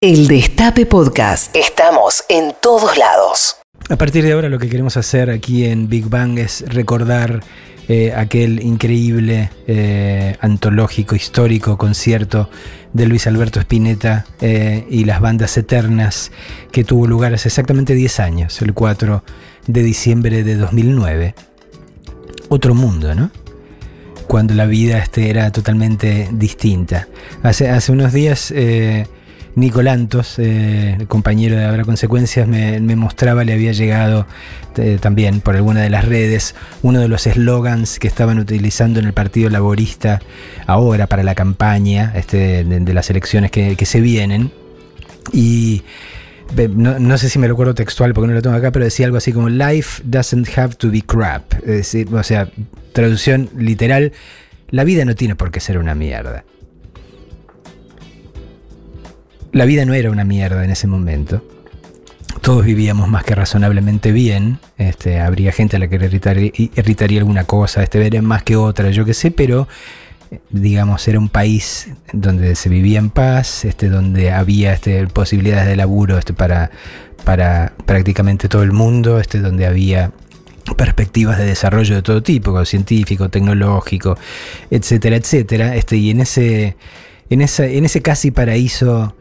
El Destape Podcast. Estamos en todos lados. A partir de ahora lo que queremos hacer aquí en Big Bang es recordar eh, aquel increíble, eh, antológico, histórico concierto de Luis Alberto Spinetta eh, y las bandas eternas que tuvo lugar hace exactamente 10 años, el 4 de diciembre de 2009. Otro mundo, ¿no? Cuando la vida este era totalmente distinta. Hace, hace unos días Nicolantos, eh, compañero de Habrá Consecuencias, me, mostraba, le había llegado eh, también por alguna de las redes, uno de los eslogans que estaban utilizando en el Partido Laborista ahora para la campaña este, de, las elecciones que, se vienen. Y no, sé si me lo acuerdo textual porque no lo tengo acá, pero decía algo así como Life doesn't have to be crap. Es decir, o sea, traducción literal, la vida no tiene por qué ser una mierda la vida no era una mierda en ese momento. Todos vivíamos más que razonablemente bien. Este, habría gente a la que irritaría, alguna cosa, este, más que otra, yo qué sé, pero digamos, era un país donde se vivía en paz, este, donde había este, posibilidades de laburo este, para, para prácticamente todo el mundo, este, donde había perspectivas de desarrollo de todo tipo, científico, tecnológico, etcétera, etcétera. Este, y en ese, en, en ese casi paraíso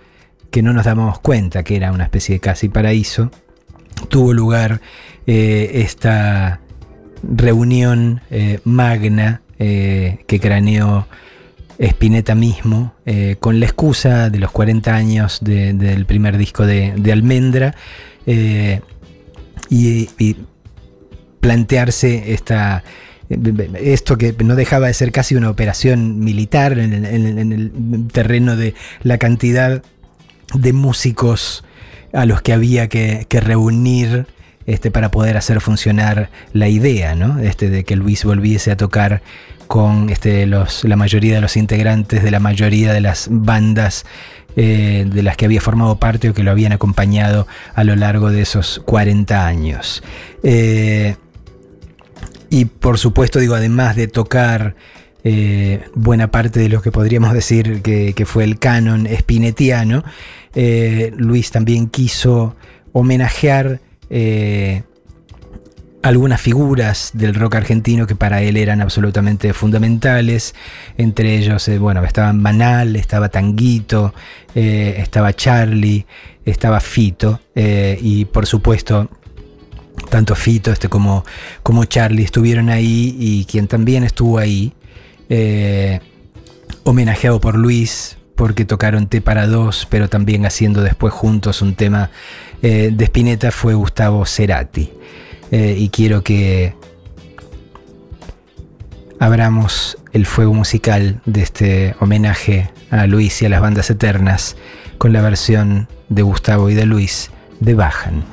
que no nos damos cuenta que era una especie de casi paraíso, tuvo lugar eh, esta reunión eh, magna eh, que craneó Spinetta mismo, con la excusa de los 40 años del primer disco de, Almendra, y, plantearse esta, esto que no dejaba de ser casi una operación militar en el terreno de la cantidad de músicos a los que había que, reunir este, para poder hacer funcionar la idea, ¿no? Este, de que Luis volviese a tocar con este, los, la mayoría de los integrantes de la mayoría de las bandas eh, de las que había formado parte o que lo habían acompañado a lo largo de esos 40 años. Eh, y por supuesto, digo, además de tocar eh, buena parte de lo que podríamos decir que, fue el canon spinetiano, eh, Luis también quiso homenajear eh, algunas figuras del rock argentino que para él eran absolutamente fundamentales. Entre ellos, bueno, estaba Manal, estaba Tanguito, estaba Charlie, estaba Fito y por supuesto tanto Fito este, como, como Charlie estuvieron ahí y quien también estuvo ahí eh, homenajeado por Luis, porque tocaron T para dos, pero también haciendo después juntos un tema eh, de Spinetta fue Gustavo Cerati. Eh, y quiero que abramos el fuego musical de este homenaje a Luis y a las bandas eternas con la versión de Gustavo y de Luis de Bajan.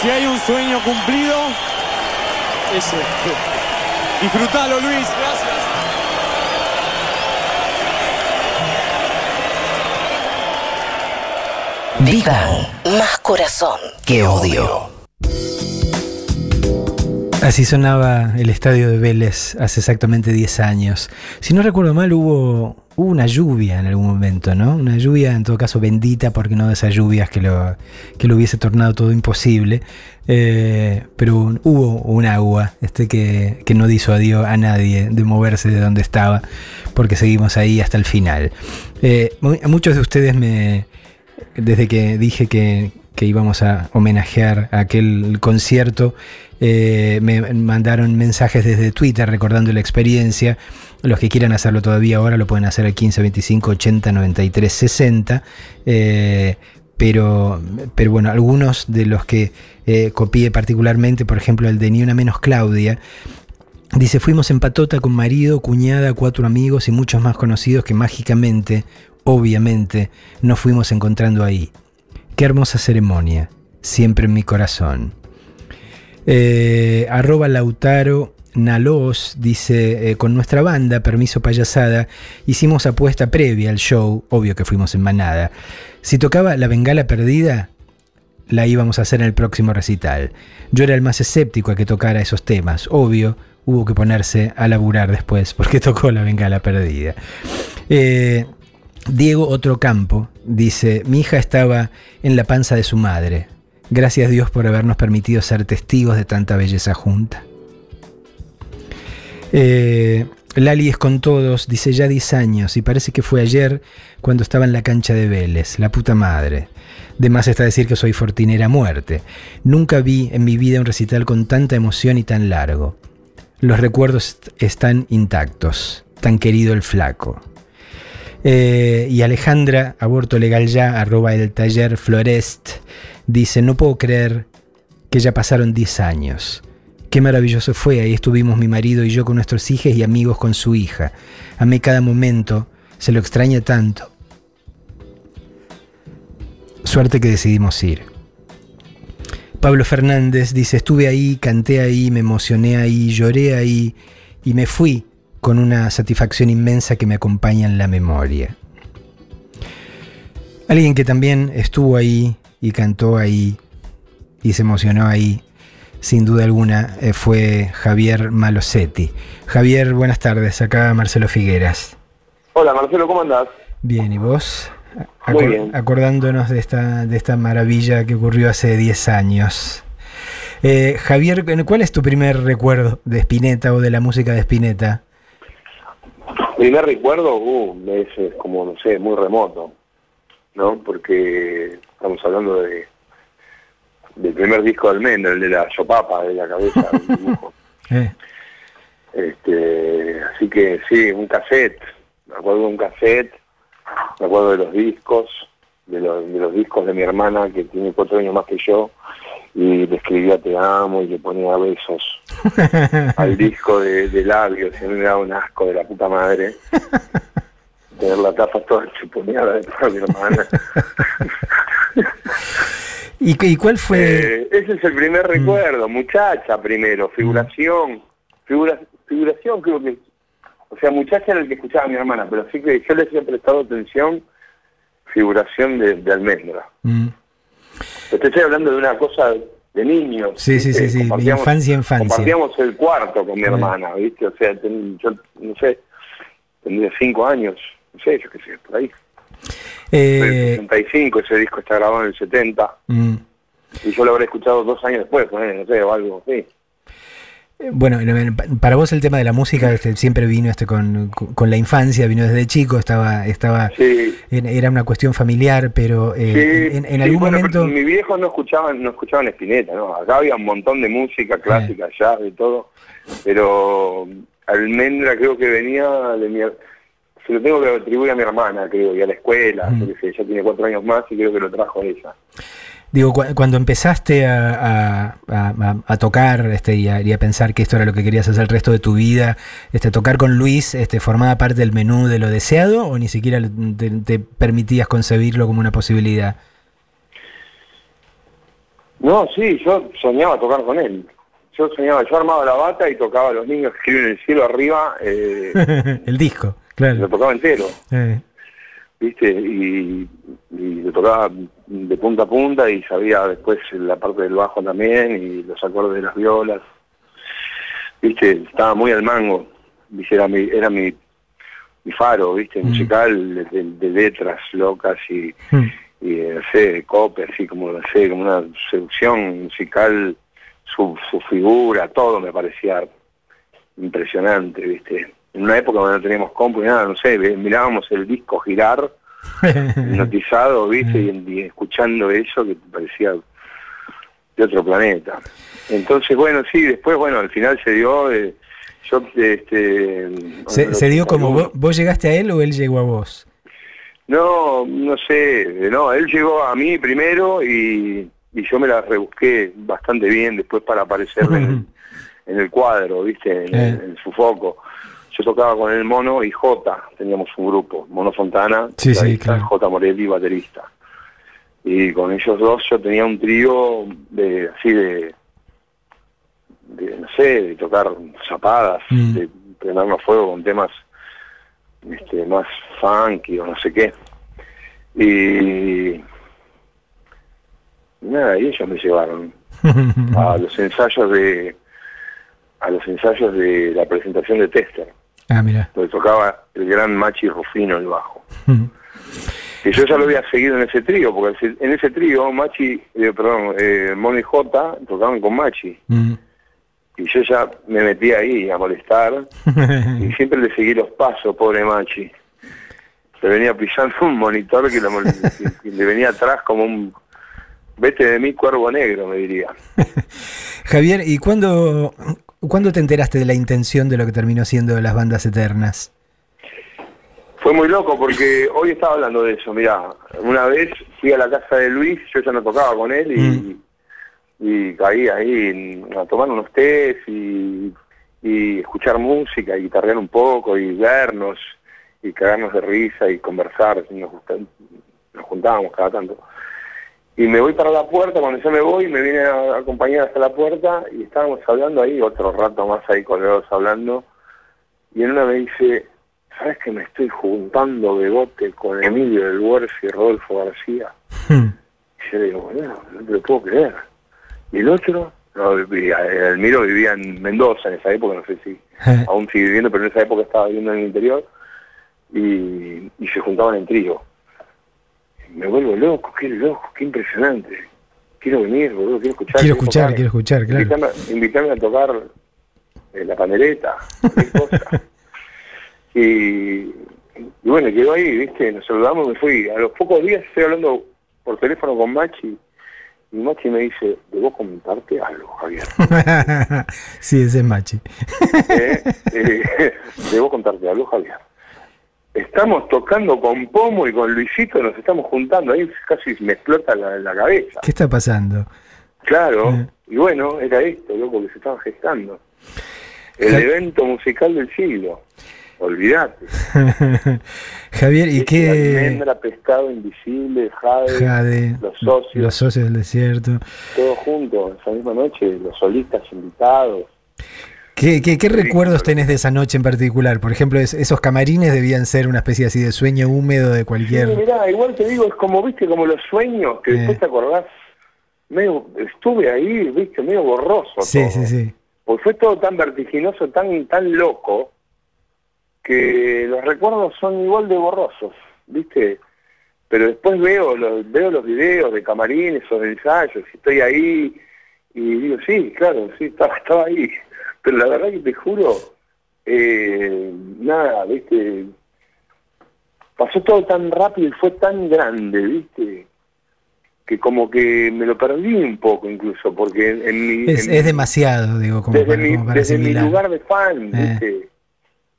Si hay un sueño cumplido, ese. Disfrutalo, Luis. Gracias. Big Bang. Más corazón que odio. Así sonaba el estadio de Vélez hace exactamente 10 años. Si no recuerdo mal, hubo, hubo una lluvia en algún momento, ¿no? Una lluvia, en todo caso, bendita, porque no de esas lluvias que lo, que lo hubiese tornado todo imposible. Eh, pero hubo un agua este, que, que no disuadió a nadie de moverse de donde estaba, porque seguimos ahí hasta el final. Eh, mu- muchos de ustedes me, desde que dije que, que íbamos a homenajear aquel concierto, eh, me mandaron mensajes desde Twitter recordando la experiencia. Los que quieran hacerlo todavía ahora lo pueden hacer al 15 25 80 93 60. eh, pero, pero bueno, algunos de los que eh, copié particularmente, por ejemplo el de Ni una menos Claudia, Dice, fuimos en patota con marido, cuñada, cuatro amigos y muchos más conocidos que mágicamente, obviamente, nos fuimos encontrando ahí. Qué hermosa ceremonia, siempre en mi corazón. Eh, arroba Lautaro Nalos dice, eh, con nuestra banda, Permiso Payasada, hicimos apuesta previa al show, obvio que fuimos en manada. Si tocaba La Bengala Perdida, la íbamos a hacer en el próximo recital. Yo era el más escéptico a que tocara esos temas, obvio, hubo que ponerse a laburar después porque tocó La Bengala Perdida. Eh, Diego Otro Campo dice, mi hija estaba en la panza de su madre. Gracias Dios por habernos permitido ser testigos de tanta belleza junta. Eh, Lali es con todos, dice ya 10 años y parece que fue ayer cuando estaba en la cancha de Vélez, la puta madre. De más está decir que soy fortinera muerte. Nunca vi en mi vida un recital con tanta emoción y tan largo. Los recuerdos est- están intactos. Tan querido el flaco. Eh, y Alejandra, aborto legal ya, arroba el taller Florest, dice, no puedo creer que ya pasaron 10 años. Qué maravilloso fue, ahí estuvimos mi marido y yo con nuestros hijos y amigos con su hija. Amé cada momento, se lo extraña tanto. Suerte que decidimos ir. Pablo Fernández dice, estuve ahí, canté ahí, me emocioné ahí, lloré ahí y me fui con una satisfacción inmensa que me acompaña en la memoria. Alguien que también estuvo ahí y cantó ahí y se emocionó ahí, sin duda alguna, eh, fue Javier Malosetti. Javier, buenas tardes, acá Marcelo Figueras. Hola Marcelo, ¿cómo andás? Bien, ¿y vos? Muy bien. Acordándonos de esta, de esta maravilla que ocurrió hace 10 años. Eh, Javier, ¿cuál es tu primer recuerdo de Spinetta o de la música de Spinetta? Primer recuerdo, uh, es, es como, no sé, muy remoto, ¿no? Porque estamos hablando de del primer disco de Almendra, el de la Yopapa, de la cabeza del dibujo. Eh, Este, así que sí, un cassette, me acuerdo de un cassette, me acuerdo de los discos, de los, de los discos de mi hermana que tiene cuatro años más que yo, y le escribía te amo y le ponía besos al disco de, de labios, y a mí me daba un asco de la puta madre. Tener la tapa toda chuponeada de toda mi hermana. ¿Y, y cuál fue? Eh, ese es el primer recuerdo, muchacha primero, figuración, figura, figuración creo que, o sea, muchacha era el que escuchaba a mi hermana, pero sí que yo le había prestado atención, figuración de, de almendra. Mm, Te estoy hablando de una cosa de niños. Sí, sí, ¿viste? sí, sí, Compartíamos- infancia, infancia. Compartíamos el cuarto con mi hermana, ¿viste? O sea, ten- yo, no sé, tendría cinco años, no sé, yo qué sé, por ahí. En el eh, 65, ese disco está grabado en el 70, mm, y yo lo habré escuchado dos años después, no sé, o algo así. Bueno, eh, pa- para vos el tema de la música este, siempre vino este con, con- la infancia, vino desde chico, estaba, estaba, Sí. era una cuestión familiar, pero eh, Sí, en, en sí, algún bueno, momento, pero mis viejos no escuchaban, no escuchaban Spinetta, ¿no? Acá había un montón de música clásica ya, de todo, pero Almendra creo que venía de mi... Se lo tengo que atribuir a mi hermana, creo, y a la escuela, Mm. yo qué sé, ella tiene cuatro años más y creo que lo trajo ella. Digo, cu- cuando empezaste a, a- a- a- a tocar este, y, a, y a pensar que esto era lo que querías hacer el resto de tu vida, este, tocar con Luis, este, ¿formaba parte del menú de lo deseado o ni siquiera te, te permitías concebirlo como una posibilidad? No, sí, yo soñaba tocar con él. Yo soñaba, yo armaba la bata y tocaba a los niños que escriben en el cielo arriba, eh, el disco, lo claro. tocaba entero, Eh, ¿viste? Y, y lo tocaba de punta a punta y sabía después la parte del bajo también y los acordes de las violas. ¿Viste? Estaba muy al mango, ¿viste? Era mi, era mi, mi faro, ¿viste? Musical de, de- de letras locas y, mm. y eh, no sé, cope, así como, no sé, como una seducción musical, su, su figura, todo me parecía impresionante, ¿viste? En una época donde no teníamos compu y nada, no sé, mirábamos el disco girar, hipnotizado, ¿viste? Y, y escuchando eso que parecía de otro planeta. Entonces, bueno, sí, después, bueno, al final se dio, eh, yo, este... se, se dio como vos, vos llegaste a él o él llegó a vos. No, no sé, no, él llegó a mí primero y, y yo me la rebusqué bastante bien después para aparecer en, el- en el cuadro, ¿viste? En, Eh. en su foco. Yo tocaba con el Mono y Jota, teníamos un grupo, Mono Fontana, Sí, sí, guitarrista, claro. Jota Morelli, baterista. Y con ellos dos yo tenía un trío de así de, de, no sé, de tocar zapadas, Mm. de prendernos fuego con temas este, más funky o no sé qué. Y nada, y ellos me llevaron a los ensayos de a los ensayos de la presentación de Tester, ah, mira. donde tocaba el gran Machi Rufino el bajo. Que yo ya lo había seguido en ese trío, porque en ese trío Machi, eh, perdón, eh, Mono y Jota tocaban con Machi. Mm. Y yo ya me metí ahí a molestar y siempre le seguí los pasos, pobre Machi. Se venía pisando un monitor que, lo mol- que le venía atrás como un... Vete de mí, cuervo negro, me diría. Javier, ¿y cuándo, cuándo te enteraste de la intención de lo que terminó siendo las bandas eternas? Fue muy loco porque hoy estaba hablando de eso. Mira, una vez fui a la casa de Luis, yo ya no tocaba con él y, y caí ahí a tomar unos tés y, y escuchar música y guitarrear un poco y vernos y cagarnos de risa y conversar. Nos, nos juntábamos cada tanto. Y me voy para la puerta, cuando yo me voy, me viene a acompañar hasta la puerta y estábamos hablando ahí, otro rato más ahí colgados hablando. Y en una me dice, ¿sabes que me estoy juntando de bote con Emilio del Huerce y Rodolfo García? Hmm. Y yo le digo, bueno, no te lo puedo creer. ¿Y el otro? No, vivía, Elmiro vivía en Mendoza en esa época, no sé si aún sigue viviendo, pero en esa época estaba viviendo en el interior y, y se juntaban en trío. Me vuelvo loco, qué loco, qué impresionante. Quiero venir, boludo, quiero escuchar. Quiero escuchar, tocar. quiero escuchar, claro. Invítame a tocar eh, la pandereta, cosa. y, y bueno, quedó ahí, ¿viste? Nos saludamos, me fui. A los pocos días estoy hablando por teléfono con Machi y Machi me dice, debo comentarte algo, Javier. sí, ese es Machi. Eh, eh, debo contarte algo, Javier. Estamos tocando con Pomo y con Luisito, nos estamos juntando, ahí casi me explota la, la cabeza. ¿Qué está pasando? Claro, Eh. y bueno, era esto, loco, que se estaba gestando. El evento musical del siglo. Olvídate. Javier, ¿y qué? Almendra, pescado invisible, Jade, Jade, los socios, los socios del desierto. todos juntos, esa misma noche, los solistas invitados. ¿Qué, qué, qué Sí, recuerdos tenés de esa noche en particular? Por ejemplo, es- esos camarines debían ser una especie así de sueño húmedo de Sí, cualquier... mirá, igual te digo, es como, viste, como los sueños, que Eh. después te acordás, medio, estuve ahí, viste, medio borroso Sí, todo. sí, sí. Porque fue todo tan vertiginoso, tan, tan loco, que los recuerdos son igual de borrosos, ¿viste? Pero después veo los, veo los videos de camarines o de ensayos, y estoy ahí, y digo, sí, claro, sí, estaba, estaba ahí. Pero la verdad que te juro, eh, nada, ¿viste? Pasó todo tan rápido y fue tan grande, ¿viste? Que como que me lo perdí un poco incluso, porque en, en mi... Es, en es mi- demasiado, digo, como desde para, mi, como para desde mi lugar de fan, Eh. ¿viste?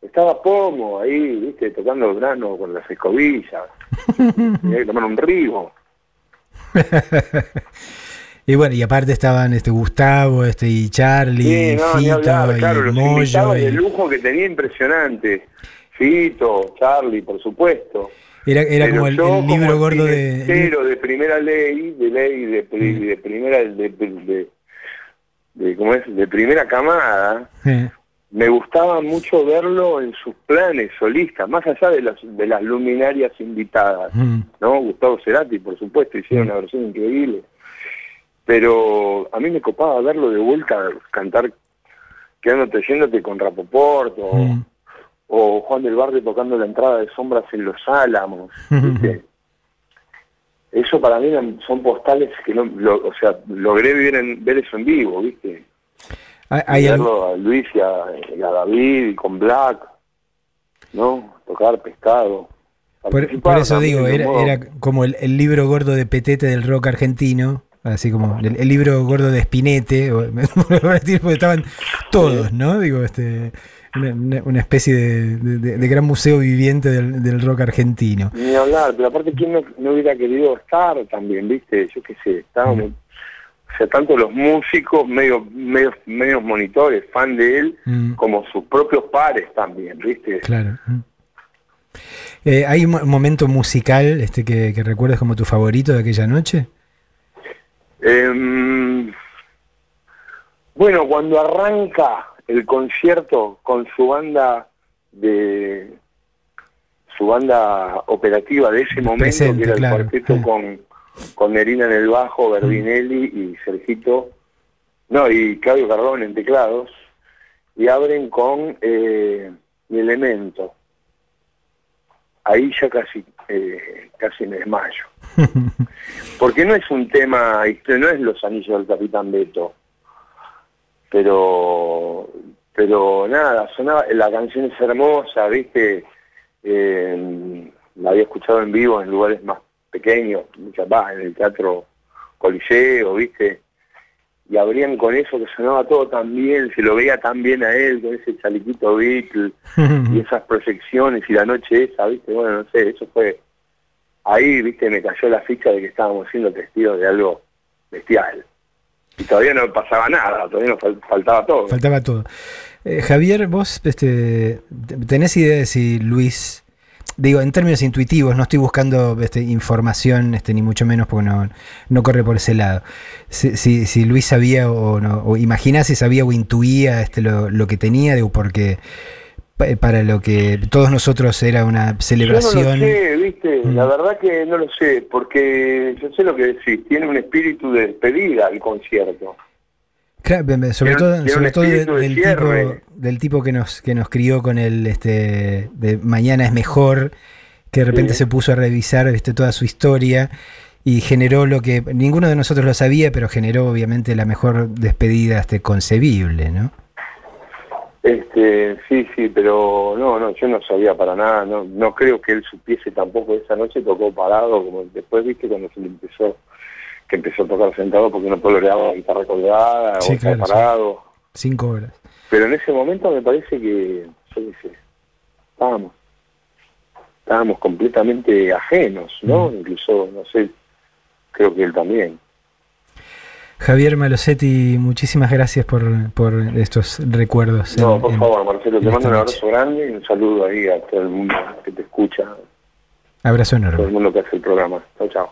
Estaba Pomo ahí, ¿viste? Tocando el grano con las escobillas. Tenía que tomar un ribo. Y bueno, y aparte estaban este Gustavo, este y Charlie, Sí, no, Fito hablar, claro, y los Moyo. y- de lujo que tenía impresionante. Fito, Charlie, por supuesto. Era, era como el, el libro como gordo de. de primera ley, de ley, de, Mm. de primera, de, de, de- de- ¿cómo es? De primera camada, me gustaba mucho verlo en sus planes solistas, más allá de las, de las luminarias invitadas, mm, ¿no? Gustavo Cerati, por supuesto, hicieron una versión increíble. Pero a mí me copaba verlo de vuelta cantar Quedándote yéndote con Rapoport o, mm. o Juan del Barrio tocando la entrada de sombras en los álamos, ¿viste? Eso para mí son postales que no, lo- o sea, logré vivir en, ver eso en vivo, ¿viste? Hay- algo- verlo a Luis y a, David y con Black, ¿no? Tocar pescado. Por, por eso digo, era, era como el, el libro gordo de Petete del rock argentino, así como el, el libro gordo de Spinete, porque estaban todos, ¿no? Digo, este, una, especie de, de- de- de gran museo viviente del, del rock argentino. Ni hablar, pero aparte, ¿quién no, no hubiera querido estar también, viste? Yo qué sé, estábamos... O sea, tanto los músicos, medio, medios, medios monitores, fan de él, Mm. como sus propios pares también, ¿viste? Claro. mm. Eh, ¿Hay un mo- momento musical este que, que recuerdes como tu favorito de aquella noche? Em, bueno, cuando arranca el concierto con su banda de su banda operativa de ese momento, Presente, que era claro. el cuarteto con, con Nerina en el bajo, Berdinelli y Sergito, no, y Claudio Cardón en teclados, y abren con eh, Mi Elemento. Ahí ya casi, eh, casi me desmayo. Porque no es un tema, no es Los Anillos del Capitán Beto. Pero, pero nada, sonaba, la canción es hermosa, viste, Eh, la había escuchado en vivo en lugares más pequeños, muchas más, en el teatro Coliseo, viste, y abrían con eso que sonaba todo tan bien, se lo veía tan bien a él, con ese chalequito Beatle, y esas proyecciones y la noche esa, viste, bueno, no sé, eso fue, ahí, viste, me cayó la ficha de que estábamos siendo testigos de algo bestial. Y todavía no pasaba nada, todavía nos fal- faltaba todo. Faltaba todo. Eh, Javier, vos este, tenés idea de si Luis, digo, en términos intuitivos, no estoy buscando este, información, este, ni mucho menos porque no, no corre por ese lado. Si, si, Luis sabía o no, o imaginás si sabía o intuía este, lo, lo que tenía, digo, porque para lo que todos nosotros era una celebración. Yo no lo sé, viste, Mm. la verdad que no lo sé, porque yo sé lo que decís, tiene un espíritu de despedida el concierto. Claro, sobre todo, sobre todo de- del, tipo, del tipo que nos, que nos crió con el este de mañana es mejor, que de repente Sí. se puso a revisar este, toda su historia y generó lo que ninguno de nosotros lo sabía, pero generó obviamente la mejor despedida este, concebible, ¿no? Este, sí, sí, pero no, no, yo no sabía para nada, no, no creo que él supiese tampoco esa noche tocó parado, como después viste cuando se le empezó, que empezó a tocar sentado porque no coloreaba la guitarra colgada Sí, o claro, sí. parado. Cinco horas. Pero en ese momento me parece que, yo qué sé, estábamos, estábamos completamente ajenos, ¿no? Incluso, no sé, creo que él también. Javier Malosetti, muchísimas gracias por, por estos recuerdos. No, en- por favor, Marcelo, te mando un abrazo grande y un saludo ahí a todo el mundo que te escucha, Abrazo a todo el enorme. mundo que hace el programa. Chao, chao.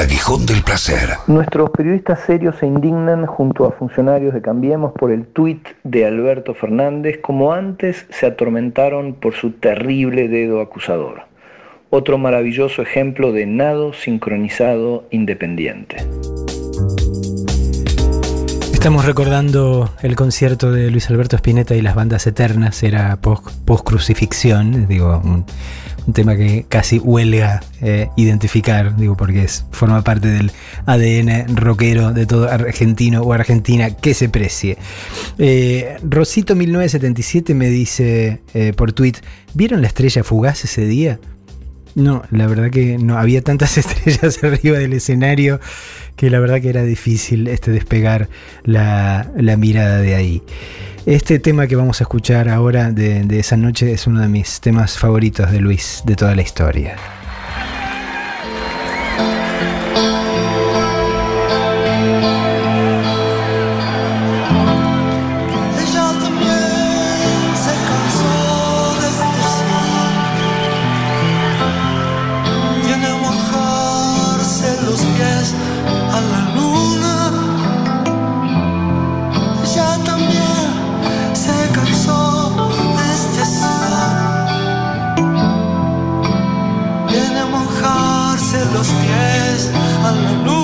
El aguijón del placer. Nuestros periodistas serios se indignan junto a funcionarios de Cambiemos por el tuit de Alberto Fernández, como antes se atormentaron por su terrible dedo acusador. Otro maravilloso ejemplo de nado sincronizado independiente. Estamos recordando el concierto de Luis Alberto Spinetta y las bandas eternas, era post-crucifixión, digo, un, un, tema que casi huelga eh, identificar, digo, porque forma parte del ADN rockero de todo argentino o argentina que se precie. Eh, Rosito1977 me dice eh, por tweet, ¿vieron la estrella fugaz ese día? No, la verdad que no había tantas estrellas arriba del escenario que la verdad que era difícil este despegar la, la mirada de ahí. Este tema que vamos a escuchar ahora de, de esa noche es uno de mis temas favoritos de Luis de toda la historia. los pies a la luz.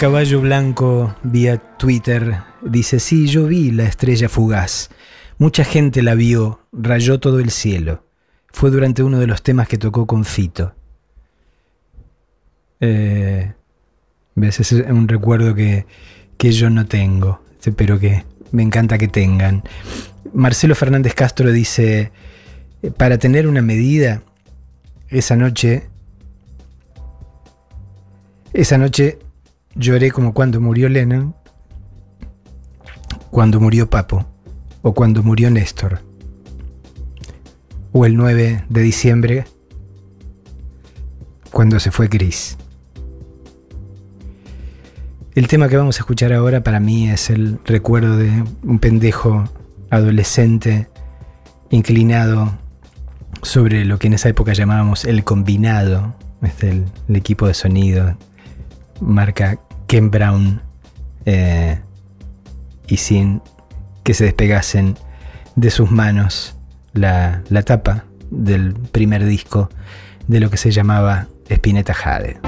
Caballo Blanco vía Twitter dice, sí, yo vi la estrella fugaz. Mucha gente la vio, rayó todo el cielo. Fue durante uno de los temas que tocó con Fito. Eh, ¿Ves? Es un recuerdo que, que yo no tengo, pero que me encanta que tengan. Marcelo Fernández Castro dice, para tener una medida, esa noche, esa noche lloré como cuando murió Lennon, cuando murió Papo, o cuando murió Néstor, o el 9 de diciembre, cuando se fue Chris. El tema que vamos a escuchar ahora para mí es el recuerdo de un pendejo adolescente inclinado sobre lo que en esa época llamábamos el combinado, este, el, el equipo de sonido, marca Ken Brown, eh, y sin que se despegasen de sus manos la, la tapa del primer disco de lo que se llamaba Spinetta Jade.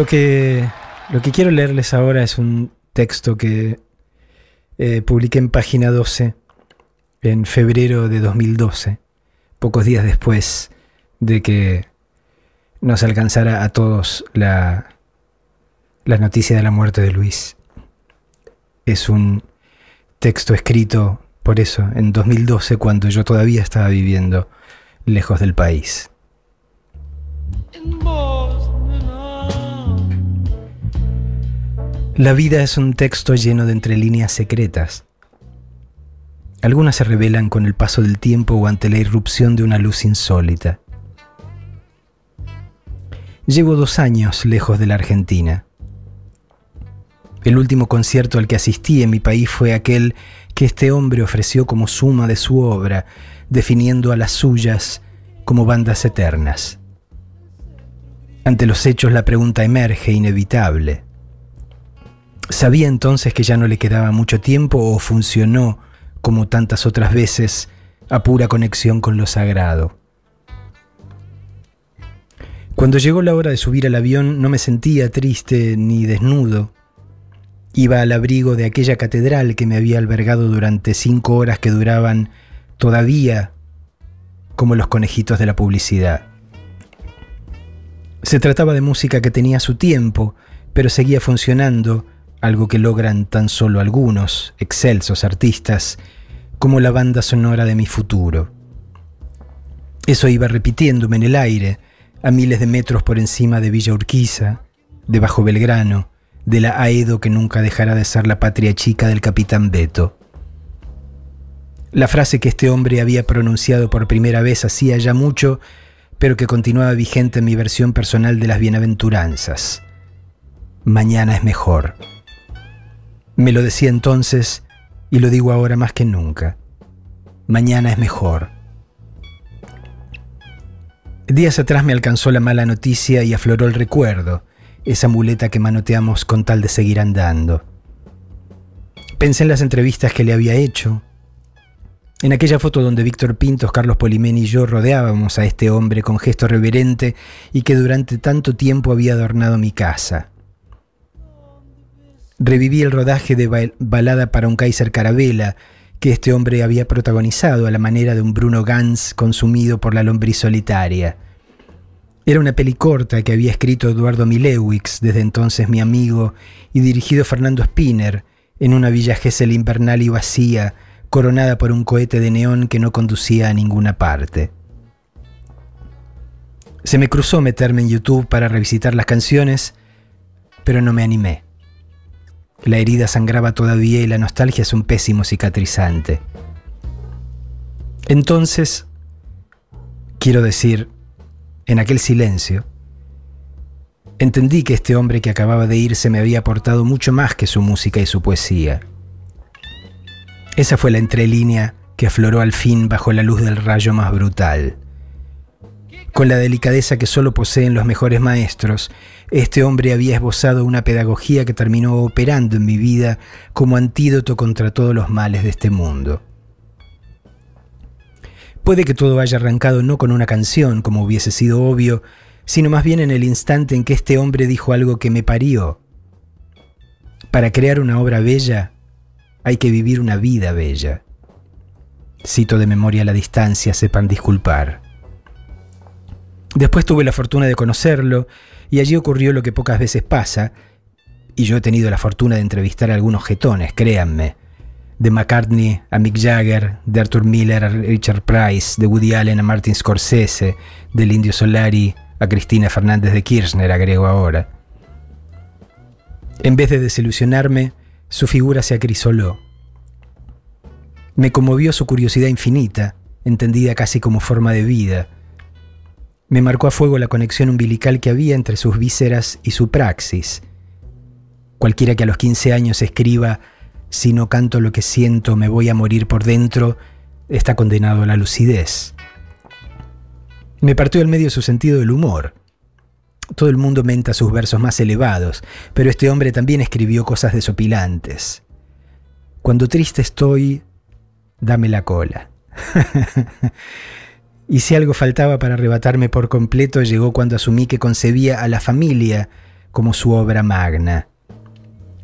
Lo que, lo que quiero leerles ahora es un texto que eh, publiqué en página 12 en febrero de 2012, pocos días después de que nos alcanzara a todos la, la noticia de la muerte de Luis. Es un texto escrito por eso en 2012 cuando yo todavía estaba viviendo lejos del país. La vida es un texto lleno de entrelíneas secretas. Algunas se revelan con el paso del tiempo o ante la irrupción de una luz insólita. Llevo dos años lejos de la Argentina. El último concierto al que asistí en mi país fue aquel que este hombre ofreció como suma de su obra, definiendo a las suyas como bandas eternas. Ante los hechos la pregunta emerge inevitable. ¿Sabía entonces que ya no le quedaba mucho tiempo o funcionó, como tantas otras veces, a pura conexión con lo sagrado? Cuando llegó la hora de subir al avión no me sentía triste ni desnudo. Iba al abrigo de aquella catedral que me había albergado durante cinco horas que duraban todavía como los conejitos de la publicidad. Se trataba de música que tenía su tiempo, pero seguía funcionando algo que logran tan solo algunos excelsos artistas, como la banda sonora de mi futuro. Eso iba repitiéndome en el aire, a miles de metros por encima de Villa Urquiza, de Bajo Belgrano, de la Aedo que nunca dejará de ser la patria chica del capitán Beto. La frase que este hombre había pronunciado por primera vez hacía ya mucho, pero que continuaba vigente en mi versión personal de las bienaventuranzas. Mañana es mejor. Me lo decía entonces y lo digo ahora más que nunca. Mañana es mejor. Días atrás me alcanzó la mala noticia y afloró el recuerdo, esa muleta que manoteamos con tal de seguir andando. Pensé en las entrevistas que le había hecho, en aquella foto donde Víctor Pintos, Carlos Polimeni y yo rodeábamos a este hombre con gesto reverente y que durante tanto tiempo había adornado mi casa. Reviví el rodaje de Balada para un Kaiser Carabela, que este hombre había protagonizado a la manera de un Bruno Gans consumido por la lombriz solitaria. Era una peli corta que había escrito Eduardo Milewix, desde entonces mi amigo, y dirigido Fernando Spinner, en una villa Gesell invernal y vacía, coronada por un cohete de neón que no conducía a ninguna parte. Se me cruzó meterme en YouTube para revisitar las canciones, pero no me animé. La herida sangraba todavía y la nostalgia es un pésimo cicatrizante. Entonces, quiero decir, en aquel silencio, entendí que este hombre que acababa de irse me había aportado mucho más que su música y su poesía. Esa fue la entrelínea que afloró al fin bajo la luz del rayo más brutal. Con la delicadeza que solo poseen los mejores maestros, este hombre había esbozado una pedagogía que terminó operando en mi vida como antídoto contra todos los males de este mundo. Puede que todo haya arrancado no con una canción, como hubiese sido obvio, sino más bien en el instante en que este hombre dijo algo que me parió. Para crear una obra bella, hay que vivir una vida bella. Cito de memoria la distancia, sepan disculpar. Después tuve la fortuna de conocerlo y allí ocurrió lo que pocas veces pasa, y yo he tenido la fortuna de entrevistar a algunos jetones, créanme, de McCartney a Mick Jagger, de Arthur Miller a Richard Price, de Woody Allen a Martin Scorsese, del Indio Solari a Cristina Fernández de Kirchner, agrego ahora. En vez de desilusionarme, su figura se acrisoló. Me conmovió su curiosidad infinita, entendida casi como forma de vida, me marcó a fuego la conexión umbilical que había entre sus vísceras y su praxis. Cualquiera que a los 15 años escriba, si no canto lo que siento, me voy a morir por dentro, está condenado a la lucidez. Me partió al medio su sentido del humor. Todo el mundo menta sus versos más elevados, pero este hombre también escribió cosas desopilantes. Cuando triste estoy, dame la cola. Y si algo faltaba para arrebatarme por completo, llegó cuando asumí que concebía a la familia como su obra magna.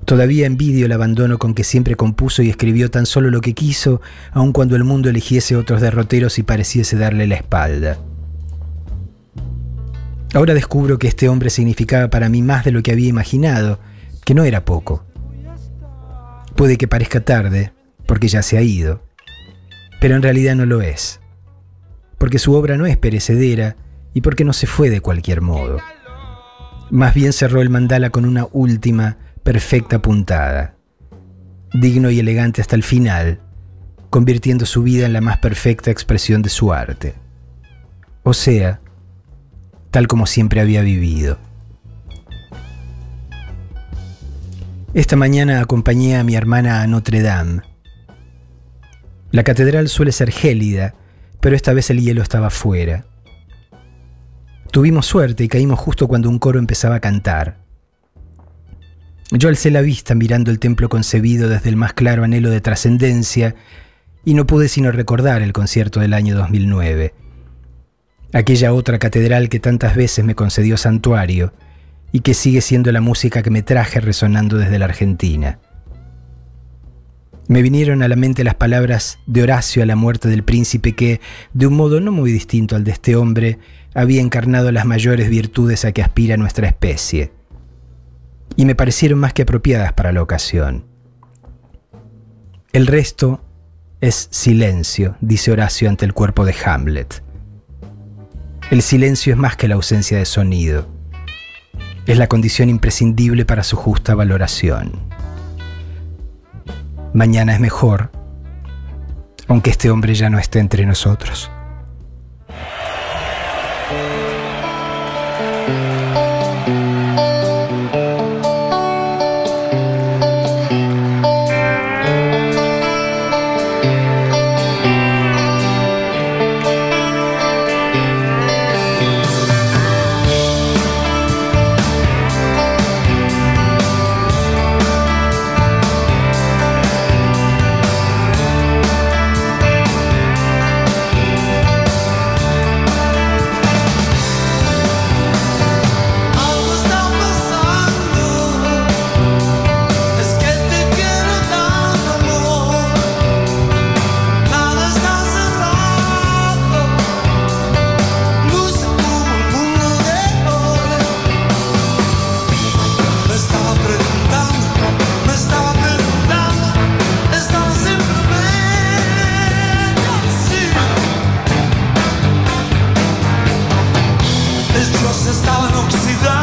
Todavía envidio el abandono con que siempre compuso y escribió tan solo lo que quiso, aun cuando el mundo eligiese otros derroteros y pareciese darle la espalda. Ahora descubro que este hombre significaba para mí más de lo que había imaginado, que no era poco. Puede que parezca tarde, porque ya se ha ido, pero en realidad no lo es, porque su obra no es perecedera y porque no se fue de cualquier modo. Más bien cerró el mandala con una última, perfecta puntada, digno y elegante hasta el final, convirtiendo su vida en la más perfecta expresión de su arte. O sea, tal como siempre había vivido. Esta mañana acompañé a mi hermana a Notre Dame. La catedral suele ser gélida, pero esta vez el hielo estaba fuera. Tuvimos suerte y caímos justo cuando un coro empezaba a cantar. Yo alcé la vista mirando el templo concebido desde el más claro anhelo de trascendencia y no pude sino recordar el concierto del año 2009. Aquella otra catedral que tantas veces me concedió santuario y que sigue siendo la música que me traje resonando desde la Argentina. Me vinieron a la mente las palabras de Horacio a la muerte del príncipe que, de un modo no muy distinto al de este hombre, había encarnado las mayores virtudes a que aspira nuestra especie y me parecieron más que apropiadas para la ocasión. El resto es silencio, dice Horacio ante el cuerpo de Hamlet. El silencio es más que la ausencia de sonido. Es la condición imprescindible para su justa valoración. Mañana es mejor, aunque este hombre ya no esté entre nosotros. Ellos se estaban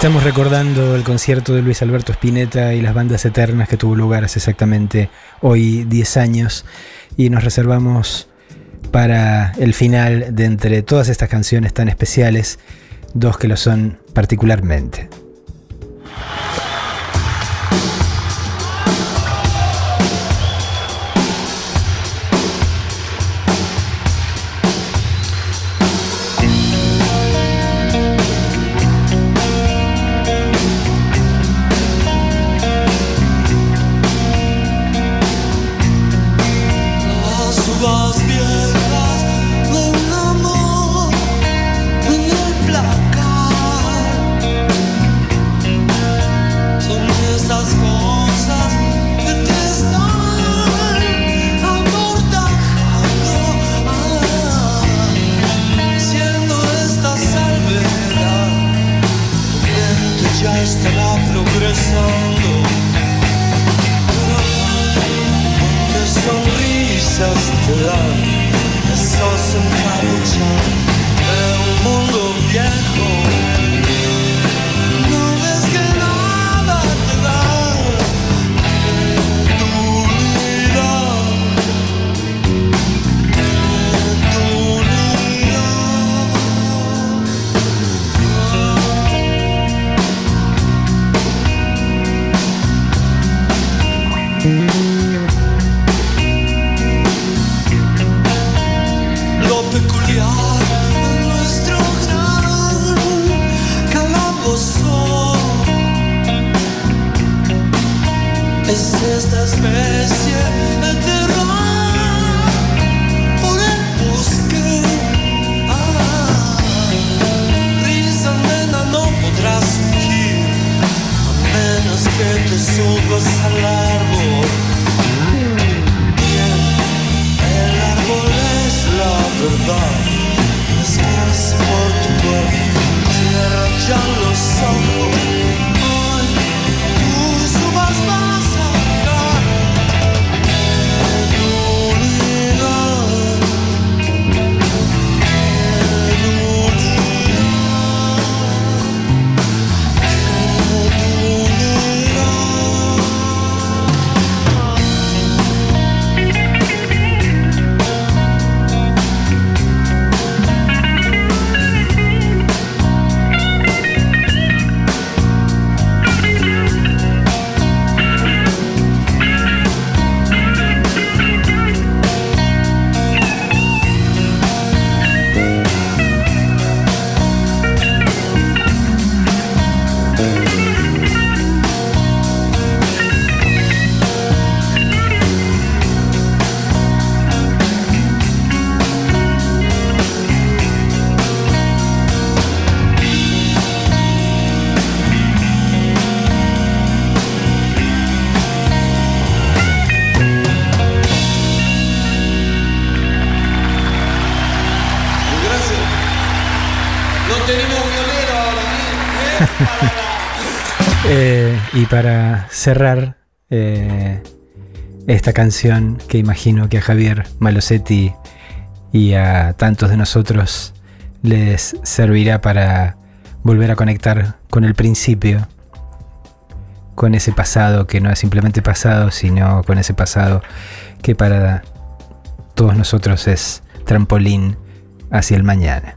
Estamos recordando el concierto de Luis Alberto Spinetta y las bandas eternas que tuvo lugar hace exactamente hoy 10 años y nos reservamos para el final de entre todas estas canciones tan especiales, dos que lo son particularmente. Y para cerrar eh, esta canción que imagino que a Javier Malosetti y a tantos de nosotros les servirá para volver a conectar con el principio, con ese pasado que no es simplemente pasado, sino con ese pasado que para todos nosotros es trampolín hacia el mañana.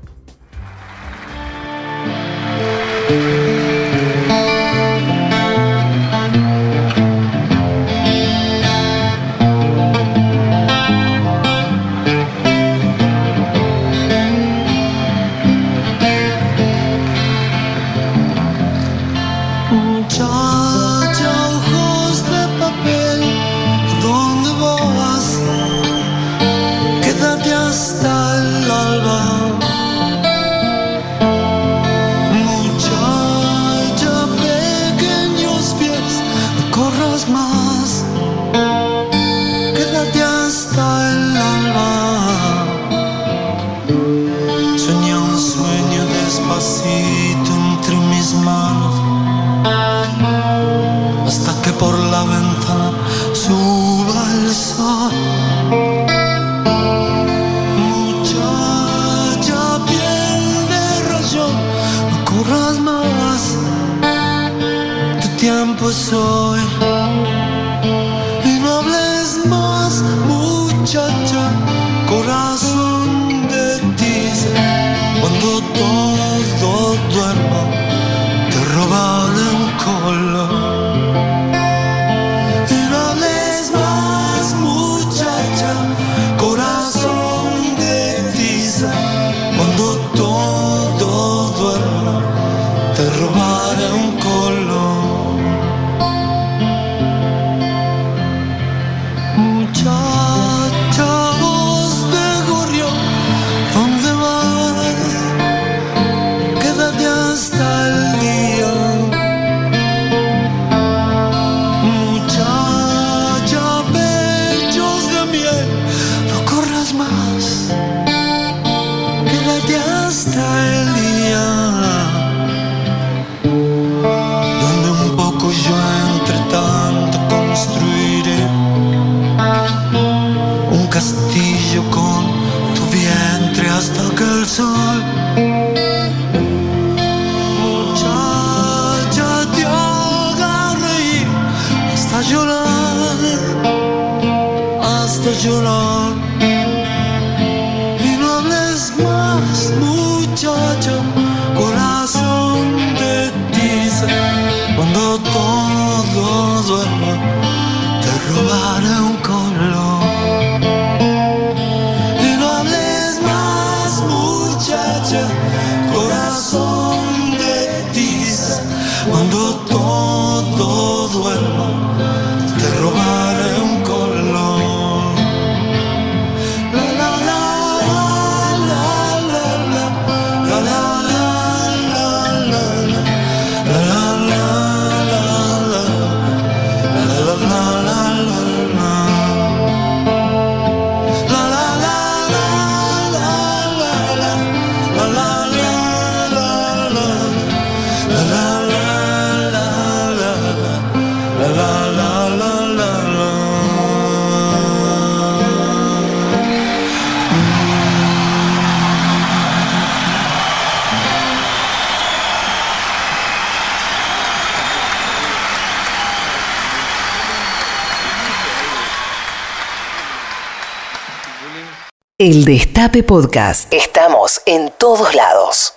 Podcast. Estamos en todos lados.